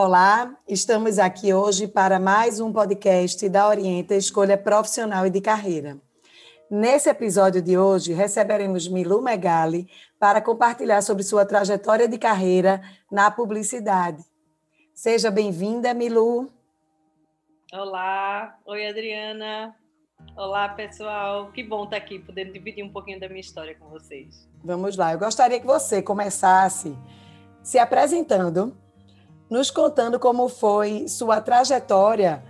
Olá, estamos aqui hoje para mais um podcast da Orienta Escolha Profissional e de Carreira. Nesse episódio de hoje, receberemos Milu Megali para compartilhar sobre sua trajetória de carreira na publicidade. Seja bem-vinda, Milu. Olá, oi Adriana. Olá, pessoal. Que bom estar aqui, podendo dividir um pouquinho da minha história com vocês. Vamos lá. Eu gostaria que você começasse se apresentando nos contando como foi sua trajetória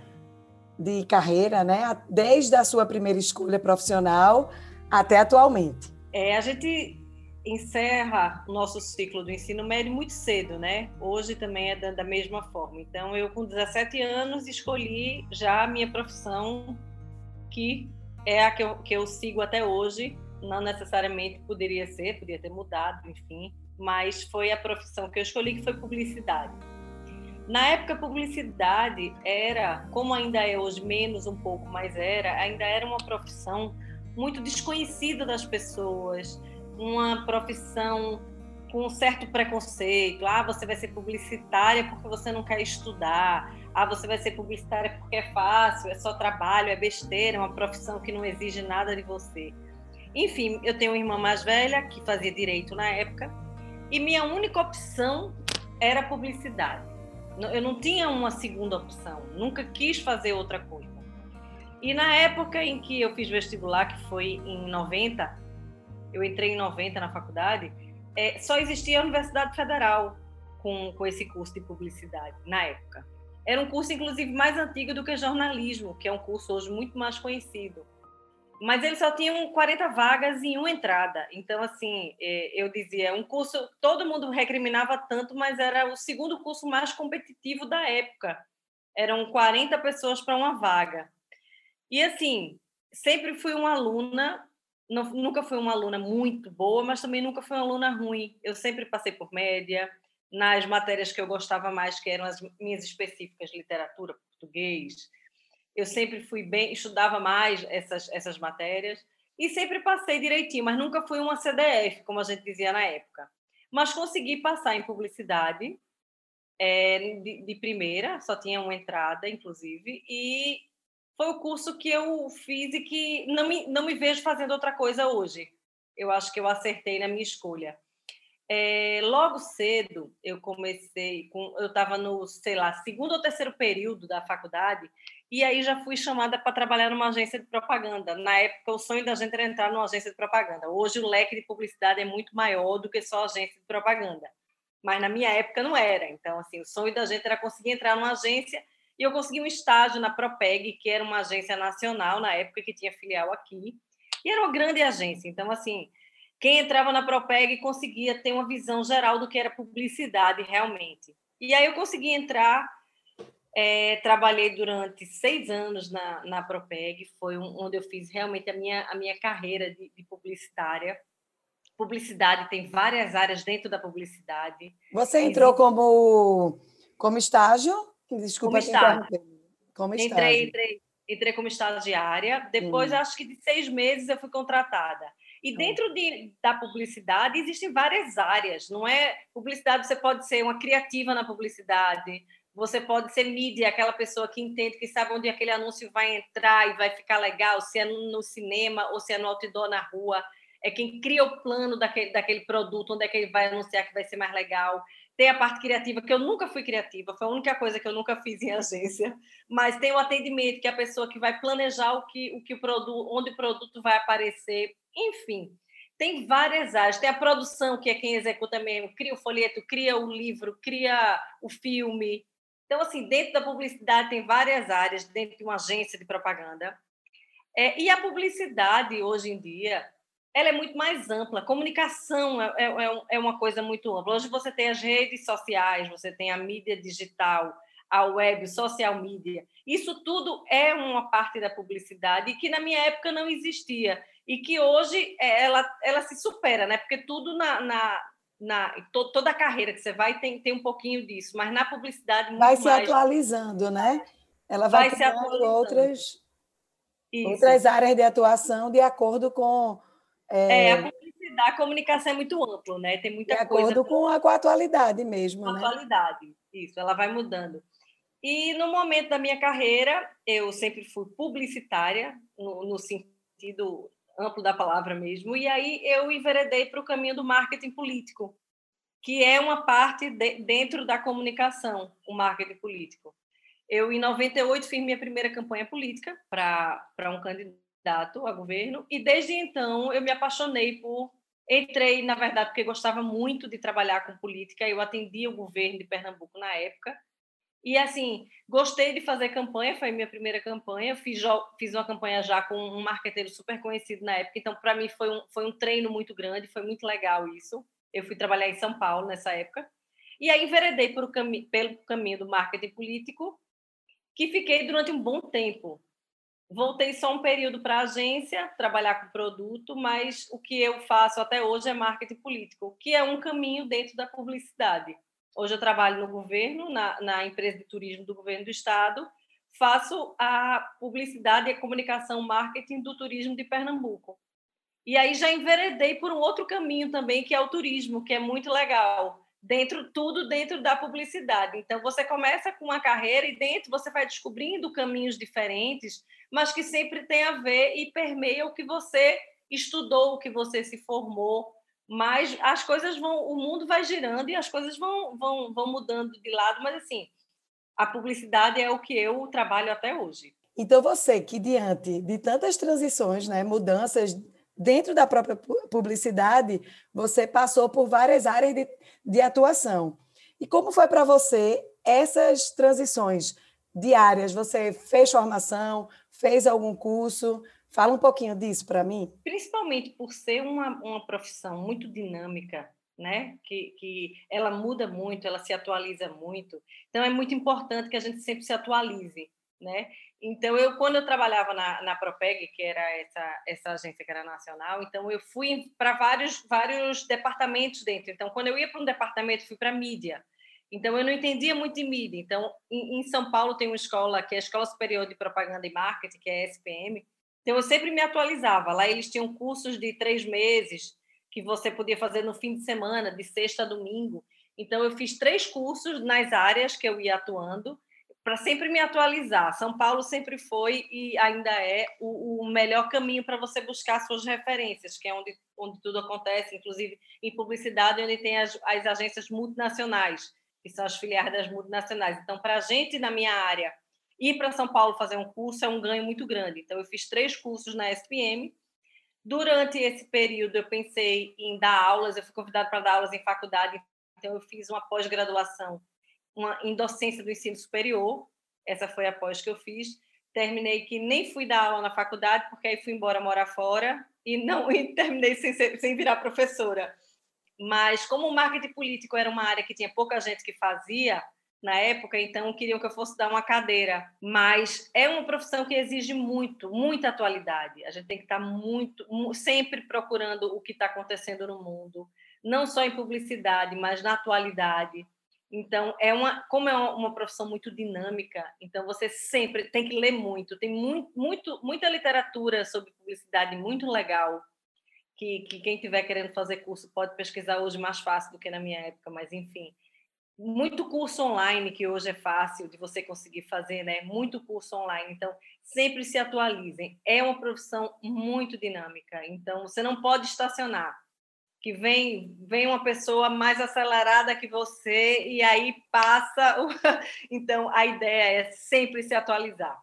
de carreira, né? Desde a sua primeira escolha profissional até atualmente. É, a gente encerra o nosso ciclo do ensino médio muito cedo, né? Hoje também é da, mesma forma. Então, eu com 17 anos escolhi já a minha profissão, que é a que eu, que eu sigo até hoje. Não necessariamente poderia ser, poderia ter mudado, enfim, mas foi a profissão que eu escolhi, que foi publicidade. Na época, publicidade era, como ainda é hoje, menos um pouco, mas era, ainda era uma profissão muito desconhecida das pessoas, uma profissão com um certo preconceito. Ah, você vai ser publicitária porque você não quer estudar. Ah, você vai ser publicitária porque é fácil, é só trabalho, é besteira, é uma profissão que não exige nada de você. Enfim, eu tenho uma irmã mais velha que fazia direito na época e minha única opção era publicidade. Eu não tinha uma segunda opção, nunca quis fazer outra coisa. E na época em que eu fiz vestibular, que foi em 90, eu entrei em 90 na faculdade, é, só existia a Universidade Federal com, com esse curso de publicidade, na época. Era um curso, inclusive, mais antigo do que jornalismo, que é um curso hoje muito mais conhecido mas eles só tinham 40 vagas em uma entrada. Então, assim, é, eu dizia, um curso, todo mundo recriminava tanto, mas era o segundo curso mais competitivo da época. Eram 40 pessoas para uma vaga. E, assim, sempre fui uma aluna, não, nunca fui uma aluna muito boa, mas também nunca fui uma aluna ruim. Eu sempre passei por média, nas matérias que eu gostava mais, que eram as minhas específicas, literatura, português, eu sempre fui bem, estudava mais essas, essas matérias e sempre passei direitinho, mas nunca fui uma CDF, como a gente dizia na época. Mas consegui passar em publicidade é, de, de, primeira, só tinha uma entrada, inclusive, e foi o curso que eu fiz e que não me, não me vejo fazendo outra coisa hoje. Eu acho que eu acertei na minha escolha. É, logo cedo eu comecei com, eu estava no sei lá segundo ou terceiro período da faculdade e aí já fui chamada para trabalhar numa agência de propaganda. Na época, o sonho da gente era entrar numa agência de propaganda. Hoje, o leque de publicidade é muito maior do que só agência de propaganda. Mas na minha época não era. Então, assim, o sonho da gente era conseguir entrar numa agência e eu consegui um estágio na Propeg, que era uma agência nacional na época que tinha filial aqui. E era uma grande agência. Então, assim, quem entrava na Propeg conseguia ter uma visão geral do que era publicidade realmente. E aí eu consegui entrar é, trabalhei durante seis anos na, na Propeg, foi um, onde eu fiz realmente a minha, a minha carreira de, de, publicitária. Publicidade tem várias áreas dentro da publicidade. Você entrou como, como estágio? Desculpa, como estágio. Como estágio. Entrei, entrei, entrei como estagiária. Depois, hum. acho que de seis meses, eu fui contratada. E dentro de, da publicidade existem várias áreas, não é? Publicidade você pode ser uma criativa na publicidade, você pode ser mídia, aquela pessoa que entende, que sabe onde aquele anúncio vai entrar e vai ficar legal, se é no cinema ou se é no outdoor na rua. É quem cria o plano daquele, daquele produto, onde é que ele vai anunciar que vai ser mais legal. Tem a parte criativa, que eu nunca fui criativa, foi a única coisa que eu nunca fiz em agência. Mas tem o atendimento, que é a pessoa que vai planejar o que o, que o produto, onde o produto vai aparecer. Enfim, tem várias áreas. Tem a produção, que é quem executa mesmo, cria o folheto, cria o livro, cria o filme, então, assim, dentro da publicidade tem várias áreas, dentro de uma agência de propaganda. É, e a publicidade, hoje em dia, ela é muito mais ampla. A comunicação é, é, é uma coisa muito ampla. Hoje você tem as redes sociais, você tem a mídia digital, a web, social media. Isso tudo é uma parte da publicidade que na minha época não existia e que hoje é, ela, ela se supera, né? Porque tudo na, na na to, toda a carreira que você vai tem, tem um pouquinho disso, mas na publicidade vai se mais... atualizando, né? Ela vai, vai se atualizando. outras outras áreas de atuação de acordo com é... É, a publicidade A comunicação é muito ampla, né? Tem muita de coisa. De acordo com a, com a atualidade mesmo, com né? atualidade, isso, ela vai mudando. E no momento da minha carreira, eu sempre fui publicitária, no, no sentido amplo da palavra mesmo, e aí eu enveredei para o caminho do marketing político, que é uma parte de, dentro da comunicação, o marketing político. Eu, em 98, fiz minha primeira campanha política para um candidato a governo, e desde então eu me apaixonei por. Entrei, na verdade, porque gostava muito de trabalhar com política, eu atendia o governo de Pernambuco na época, e assim, gostei de fazer campanha, foi minha primeira campanha. Fiz, fiz uma campanha já com um marqueteiro super conhecido na época, então para mim foi um, foi um treino muito grande, foi muito legal isso. Eu fui trabalhar em São Paulo nessa época. E aí enveredei por pelo caminho do marketing político, que fiquei durante um bom tempo. Voltei só um período para a agência, trabalhar com produto, mas o que eu faço até hoje é marketing político, que é um caminho dentro da publicidade. Hoje eu trabalho no governo, na, na empresa de turismo do governo do estado, faço a publicidade e a comunicação marketing do turismo de Pernambuco. E aí já enveredei por um outro caminho também, que é o turismo, que é muito legal. Dentro tudo dentro da publicidade. Então você começa com uma carreira e dentro você vai descobrindo caminhos diferentes, mas que sempre tem a ver e permeia o que você estudou, o que você se formou, mas as coisas vão, o mundo vai girando e as coisas vão, vão, vão mudando de lado, mas assim, a publicidade é o que eu trabalho até hoje. Então você que diante de tantas transições, né, mudanças dentro da própria publicidade, você passou por várias áreas de, de atuação. E como foi para você essas transições diárias? Você fez formação, fez algum curso? Fala um pouquinho disso para mim. Principalmente por ser uma, uma profissão muito dinâmica, né? Que, que ela muda muito, ela se atualiza muito. Então, é muito importante que a gente sempre se atualize, né? Então, eu, quando eu trabalhava na, na Propeg, que era essa, essa agência que era nacional, então eu fui para vários, vários departamentos dentro. Então, quando eu ia para um departamento, fui para mídia. Então, eu não entendia muito de mídia. Então, em, em São Paulo tem uma escola, que é a Escola Superior de Propaganda e Marketing, que é a SPM, então, eu sempre me atualizava. Lá eles tinham cursos de três meses que você podia fazer no fim de semana, de sexta a domingo. Então, eu fiz três cursos nas áreas que eu ia atuando, para sempre me atualizar. São Paulo sempre foi e ainda é o, o melhor caminho para você buscar suas referências, que é onde, onde tudo acontece, inclusive em publicidade, onde tem as, as agências multinacionais, que são as filiais das multinacionais. Então, para a gente, na minha área, Ir para São Paulo fazer um curso é um ganho muito grande. Então, eu fiz três cursos na SPM. Durante esse período, eu pensei em dar aulas, eu fui convidada para dar aulas em faculdade, então, eu fiz uma pós-graduação em docência do ensino superior. Essa foi a pós que eu fiz. Terminei que nem fui dar aula na faculdade, porque aí fui embora morar fora e não e terminei sem, ser, sem virar professora. Mas, como o marketing político era uma área que tinha pouca gente que fazia, na época, então queriam que eu fosse dar uma cadeira. Mas é uma profissão que exige muito, muita atualidade. A gente tem que estar muito, sempre procurando o que está acontecendo no mundo, não só em publicidade, mas na atualidade. Então, é uma, como é uma profissão muito dinâmica, então você sempre tem que ler muito. Tem muito, muito muita literatura sobre publicidade muito legal, que, que quem estiver querendo fazer curso pode pesquisar hoje mais fácil do que na minha época, mas enfim muito curso online que hoje é fácil de você conseguir fazer, né? Muito curso online. Então, sempre se atualizem. É uma profissão muito dinâmica. Então, você não pode estacionar. Que vem vem uma pessoa mais acelerada que você e aí passa. O... Então, a ideia é sempre se atualizar.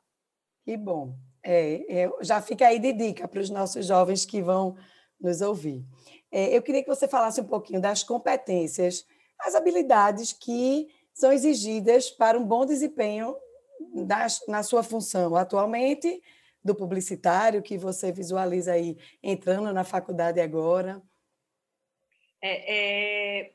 Que bom. É, é, já fica aí de dica para os nossos jovens que vão nos ouvir. É, eu queria que você falasse um pouquinho das competências as habilidades que são exigidas para um bom desempenho na sua função atualmente, do publicitário que você visualiza aí entrando na faculdade agora? É, é...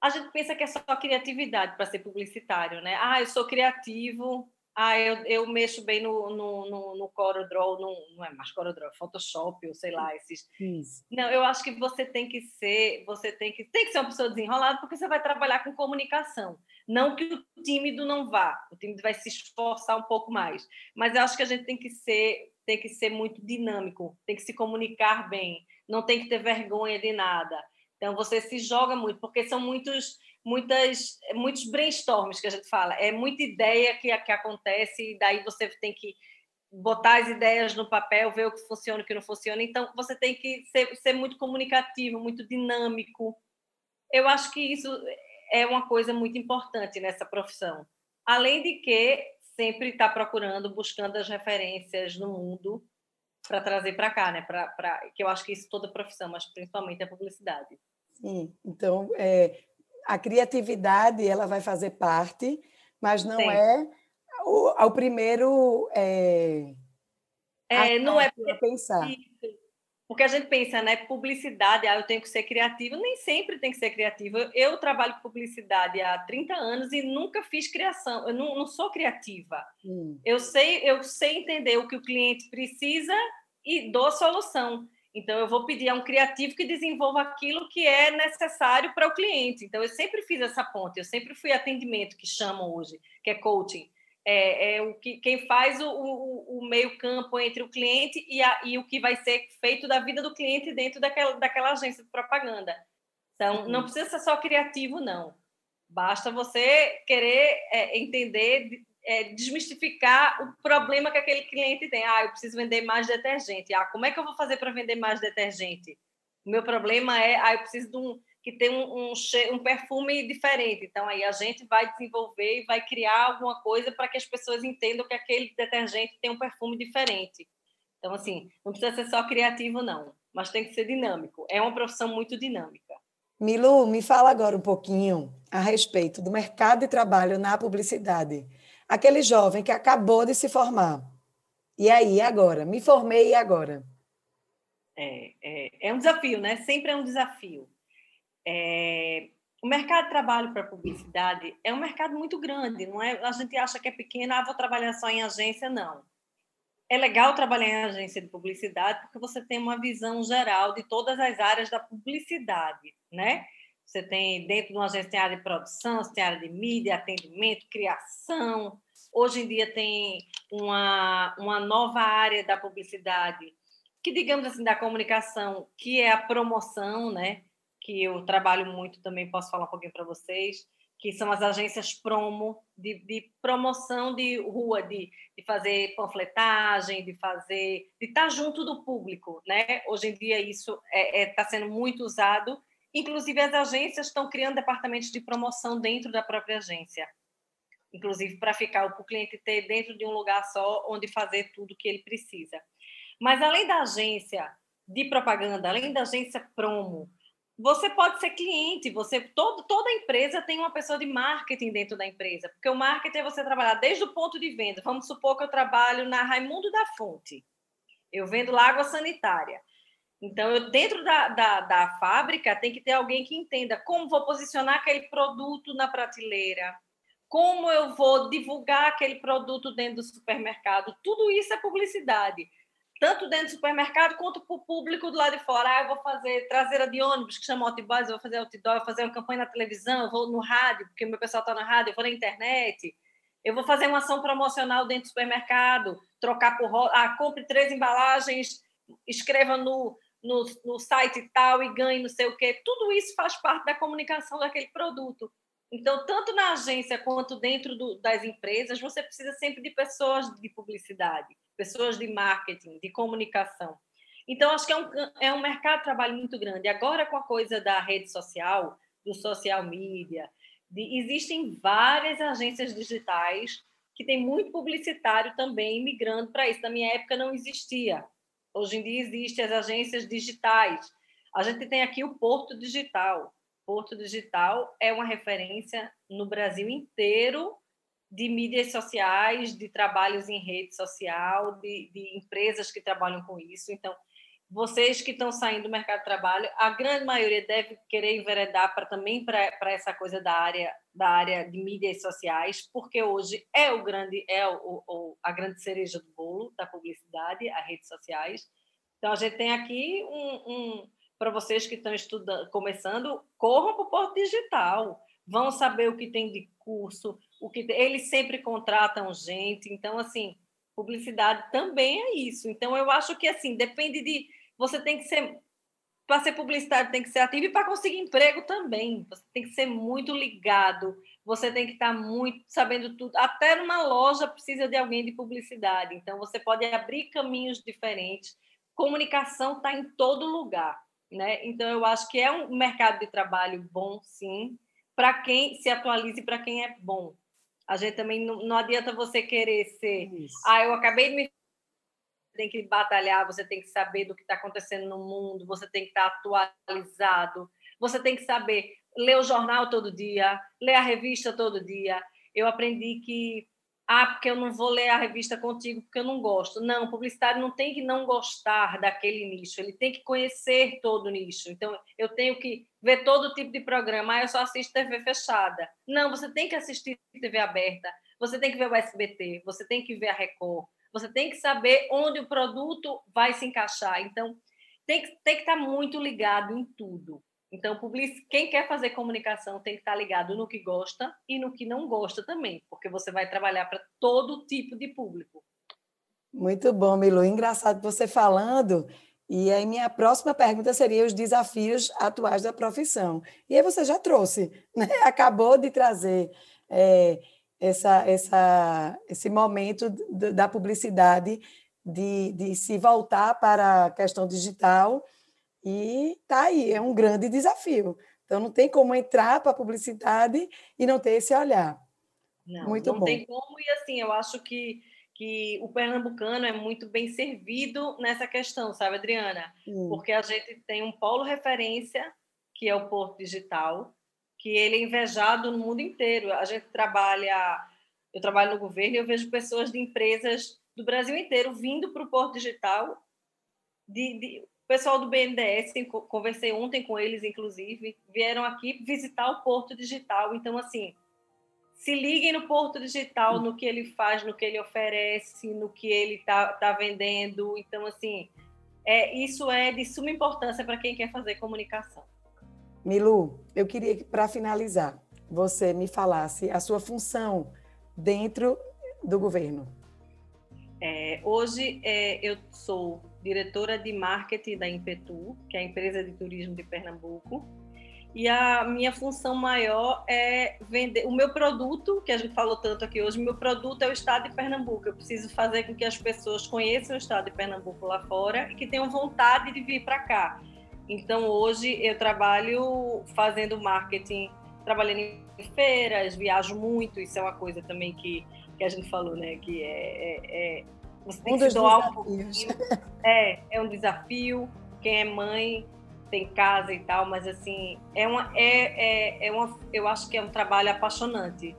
A gente pensa que é só criatividade para ser publicitário, né? Ah, eu sou criativo, ah, eu, eu mexo bem no, no, no, no CorelDRAW, no, não é mais CorelDRAW, Photoshop, ou sei lá, esses... Isso. Não, eu acho que você tem que ser, você tem que, tem que ser uma pessoa desenrolada, porque você vai trabalhar com comunicação. Não que o tímido não vá, o tímido vai se esforçar um pouco mais, mas eu acho que a gente tem que ser, tem que ser muito dinâmico, tem que se comunicar bem, não tem que ter vergonha de nada. Então você se joga muito, porque são muitos muitas muitos brainstorms que a gente fala, é muita ideia que que acontece e daí você tem que botar as ideias no papel, ver o que funciona o que não funciona. Então você tem que ser, ser muito comunicativo, muito dinâmico. Eu acho que isso é uma coisa muito importante nessa profissão. Além de que sempre está procurando, buscando as referências no mundo para trazer para cá, né? Pra, que eu acho que isso toda profissão, mas principalmente a publicidade. Sim, então é, a criatividade ela vai fazer parte, mas não Sim. é o, o primeiro é, é não é pensar. Porque a gente pensa, né? Publicidade, ah, eu tenho que ser criativa. Nem sempre tem que ser criativa. Eu trabalho com publicidade há 30 anos e nunca fiz criação. Eu não, não sou criativa. Hum. Eu sei, eu sei entender o que o cliente precisa e dou a solução. Então, eu vou pedir a um criativo que desenvolva aquilo que é necessário para o cliente. Então, eu sempre fiz essa ponte. Eu sempre fui atendimento, que chamam hoje, que é coaching é, é o que, quem faz o, o, o meio campo entre o cliente e, a, e, o que vai ser feito da vida do cliente dentro daquela, daquela agência de propaganda. Então, não precisa ser só criativo, não. Basta você querer é, entender, é, desmistificar o problema que aquele cliente tem. Ah, eu preciso vender mais detergente. Ah, como é que eu vou fazer para vender mais detergente? O meu problema é, ah, eu preciso de um, que tem um, um, um, perfume diferente. Então, aí a gente vai desenvolver e vai criar alguma coisa para que as pessoas entendam que aquele detergente tem um perfume diferente. Então, assim, não precisa ser só criativo, não, mas tem que ser dinâmico. É uma profissão muito dinâmica. Milu, me fala agora um pouquinho a respeito do mercado de trabalho na publicidade. Aquele jovem que acabou de se formar. E aí, agora? Me formei e agora? É, é, é um desafio, né? Sempre é um desafio é, o mercado de trabalho para publicidade é um mercado muito grande, não é? A gente acha que é pequeno, ah, vou trabalhar só em agência, não. É legal trabalhar em agência de publicidade porque você tem uma visão geral de todas as áreas da publicidade, né? Você tem dentro de uma agência tem área de produção, você tem área de mídia, atendimento, criação. Hoje em dia tem uma, uma nova área da publicidade que digamos assim da comunicação, que é a promoção, né? que eu trabalho muito também, posso falar um pouquinho para vocês, que são as agências promo, de, de promoção de rua, de, de, fazer panfletagem, de fazer, de estar junto do público, né? Hoje em dia isso está é, é, tá sendo muito usado, inclusive as agências estão criando departamentos de promoção dentro da própria agência, inclusive para ficar o cliente ter dentro de um lugar só onde fazer tudo que ele precisa. Mas além da agência de propaganda, além da agência promo, você pode ser cliente, você todo, toda empresa tem uma pessoa de marketing dentro da empresa, porque o marketing é você trabalhar desde o ponto de venda. Vamos supor que eu trabalho na Raimundo da Fonte, eu vendo lá água sanitária. Então, eu, dentro da, da, da fábrica, tem que ter alguém que entenda como vou posicionar aquele produto na prateleira, como eu vou divulgar aquele produto dentro do supermercado. Tudo isso é publicidade tanto dentro do supermercado quanto para o público do lado de fora. Ah, eu vou fazer traseira de ônibus, que chama outboys, eu vou fazer outdoor, eu vou fazer uma campanha na televisão, eu vou no rádio, porque meu pessoal está na rádio, eu vou na internet. Eu vou fazer uma ação promocional dentro do supermercado, trocar por... Ah, compre três embalagens, escreva no, no, no site tal e ganhe não sei o quê. Tudo isso faz parte da comunicação daquele produto. Então, tanto na agência quanto dentro do, das empresas, você precisa sempre de pessoas de publicidade pessoas de marketing, de comunicação. Então, acho que é um, é um mercado de trabalho muito grande. Agora, com a coisa da rede social, do social media, de, existem várias agências digitais que tem muito publicitário também migrando para isso. Na minha época não existia. Hoje em dia existem as agências digitais. A gente tem aqui o Porto Digital. Porto Digital é uma referência no Brasil inteiro de mídias sociais, de trabalhos em rede social, de, de empresas que trabalham com isso. Então, vocês que estão saindo do mercado de trabalho, a grande maioria deve querer enveredar para também para essa coisa da área da área de mídias sociais, porque hoje é o grande é o, o, a grande cereja do bolo da publicidade, as redes sociais. Então a gente tem aqui um, um para vocês que estão estudando, começando, corram para o Porto Digital, vão saber o que tem de curso, o que eles sempre contratam gente, então assim, publicidade também é isso. Então eu acho que assim, depende de você tem que ser para ser publicitário tem que ser ativo e para conseguir emprego também. Você tem que ser muito ligado, você tem que estar muito sabendo tudo. Até numa loja precisa de alguém de publicidade. Então, você pode abrir caminhos diferentes. Comunicação está em todo lugar. Né? Então, eu acho que é um mercado de trabalho bom, sim, para quem se atualize, para quem é bom. A gente também não, não adianta você querer ser. Isso. Ah, eu acabei de me tem que batalhar, você tem que saber do que está acontecendo no mundo, você tem que estar tá atualizado, você tem que saber ler o jornal todo dia, ler a revista todo dia. Eu aprendi que ah, porque eu não vou ler a revista contigo porque eu não gosto. Não, publicitário não tem que não gostar daquele nicho, ele tem que conhecer todo o nicho. Então, eu tenho que ver todo tipo de programa. Ah, eu só assisto TV fechada. Não, você tem que assistir TV aberta, você tem que ver o SBT, você tem que ver a Record, você tem que saber onde o produto vai se encaixar. Então, tem que, tem que estar muito ligado em tudo. Então, quem quer fazer comunicação tem que estar ligado no que gosta e no que não gosta também, porque você vai trabalhar para todo tipo de público. Muito bom, Milu. Engraçado você falando. E aí, minha próxima pergunta seria os desafios atuais da profissão. E aí você já trouxe, né? acabou de trazer é, essa, essa, esse momento da publicidade de, de se voltar para a questão digital e tá aí, é um grande desafio. Então não tem como entrar para a publicidade e não ter esse olhar. Não, muito não bom. tem como, e assim, eu acho que, que o pernambucano é muito bem servido nessa questão, sabe, Adriana? Hum. Porque a gente tem um polo referência, que é o Porto Digital, que ele é invejado no mundo inteiro. A gente trabalha, eu trabalho no governo e eu vejo pessoas de empresas do Brasil inteiro vindo para o Porto Digital. De, de, pessoal do BNDES, conversei ontem com eles, inclusive, vieram aqui visitar o Porto Digital. Então, assim, se liguem no Porto Digital, no que ele faz, no que ele oferece, no que ele está tá vendendo. Então, assim, é, isso é de suma importância para quem quer fazer comunicação. Milu, eu queria que, para finalizar, você me falasse a sua função dentro do governo. É, hoje é, eu sou diretora de marketing da Impetu, que é a empresa de turismo de Pernambuco, e a minha função maior é vender o meu produto, que a gente falou tanto aqui hoje, meu produto é o estado de Pernambuco. Eu preciso fazer com que as pessoas conheçam o estado de Pernambuco lá fora e que tenham vontade de vir para cá. Então, hoje eu trabalho fazendo marketing, trabalhando em feiras, viajo muito, isso é uma coisa também que, que a gente falou, né? Que é, é, é você tem um que se doar um pouquinho. É, é um desafio. Quem é mãe tem casa e tal, mas assim, é uma, é, é, é uma, eu acho que é um trabalho apaixonante.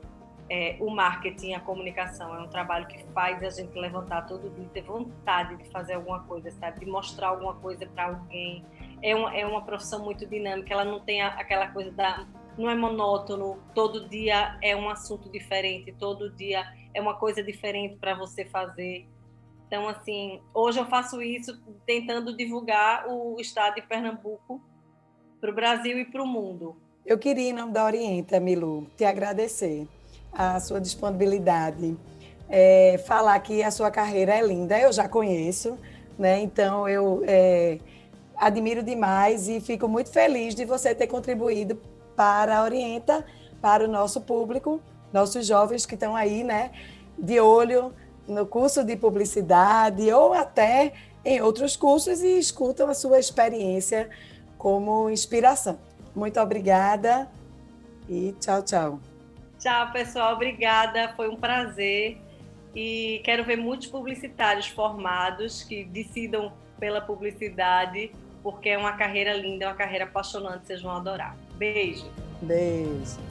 É, o marketing, a comunicação, é um trabalho que faz a gente levantar todo dia, ter vontade de fazer alguma coisa, sabe? De mostrar alguma coisa para alguém, é uma, é uma profissão muito dinâmica, ela não tem aquela coisa da. não é monótono, todo dia é um assunto diferente, todo dia é uma coisa diferente para você fazer. Então, assim, hoje eu faço isso tentando divulgar o estado de Pernambuco para o Brasil e para o mundo. Eu queria, em nome da Orienta, Milu, te agradecer a sua disponibilidade, é, falar que a sua carreira é linda, eu já conheço, né? Então, eu. É, admiro demais e fico muito feliz de você ter contribuído para a Orienta, para o nosso público, nossos jovens que estão aí, né, de olho no curso de publicidade ou até em outros cursos e escutam a sua experiência como inspiração. Muito obrigada e tchau, tchau. Tchau, pessoal. Obrigada. Foi um prazer. E quero ver muitos publicitários formados que decidam pela publicidade porque é uma carreira linda, é uma carreira apaixonante, vocês vão adorar. Beijo. Beijo.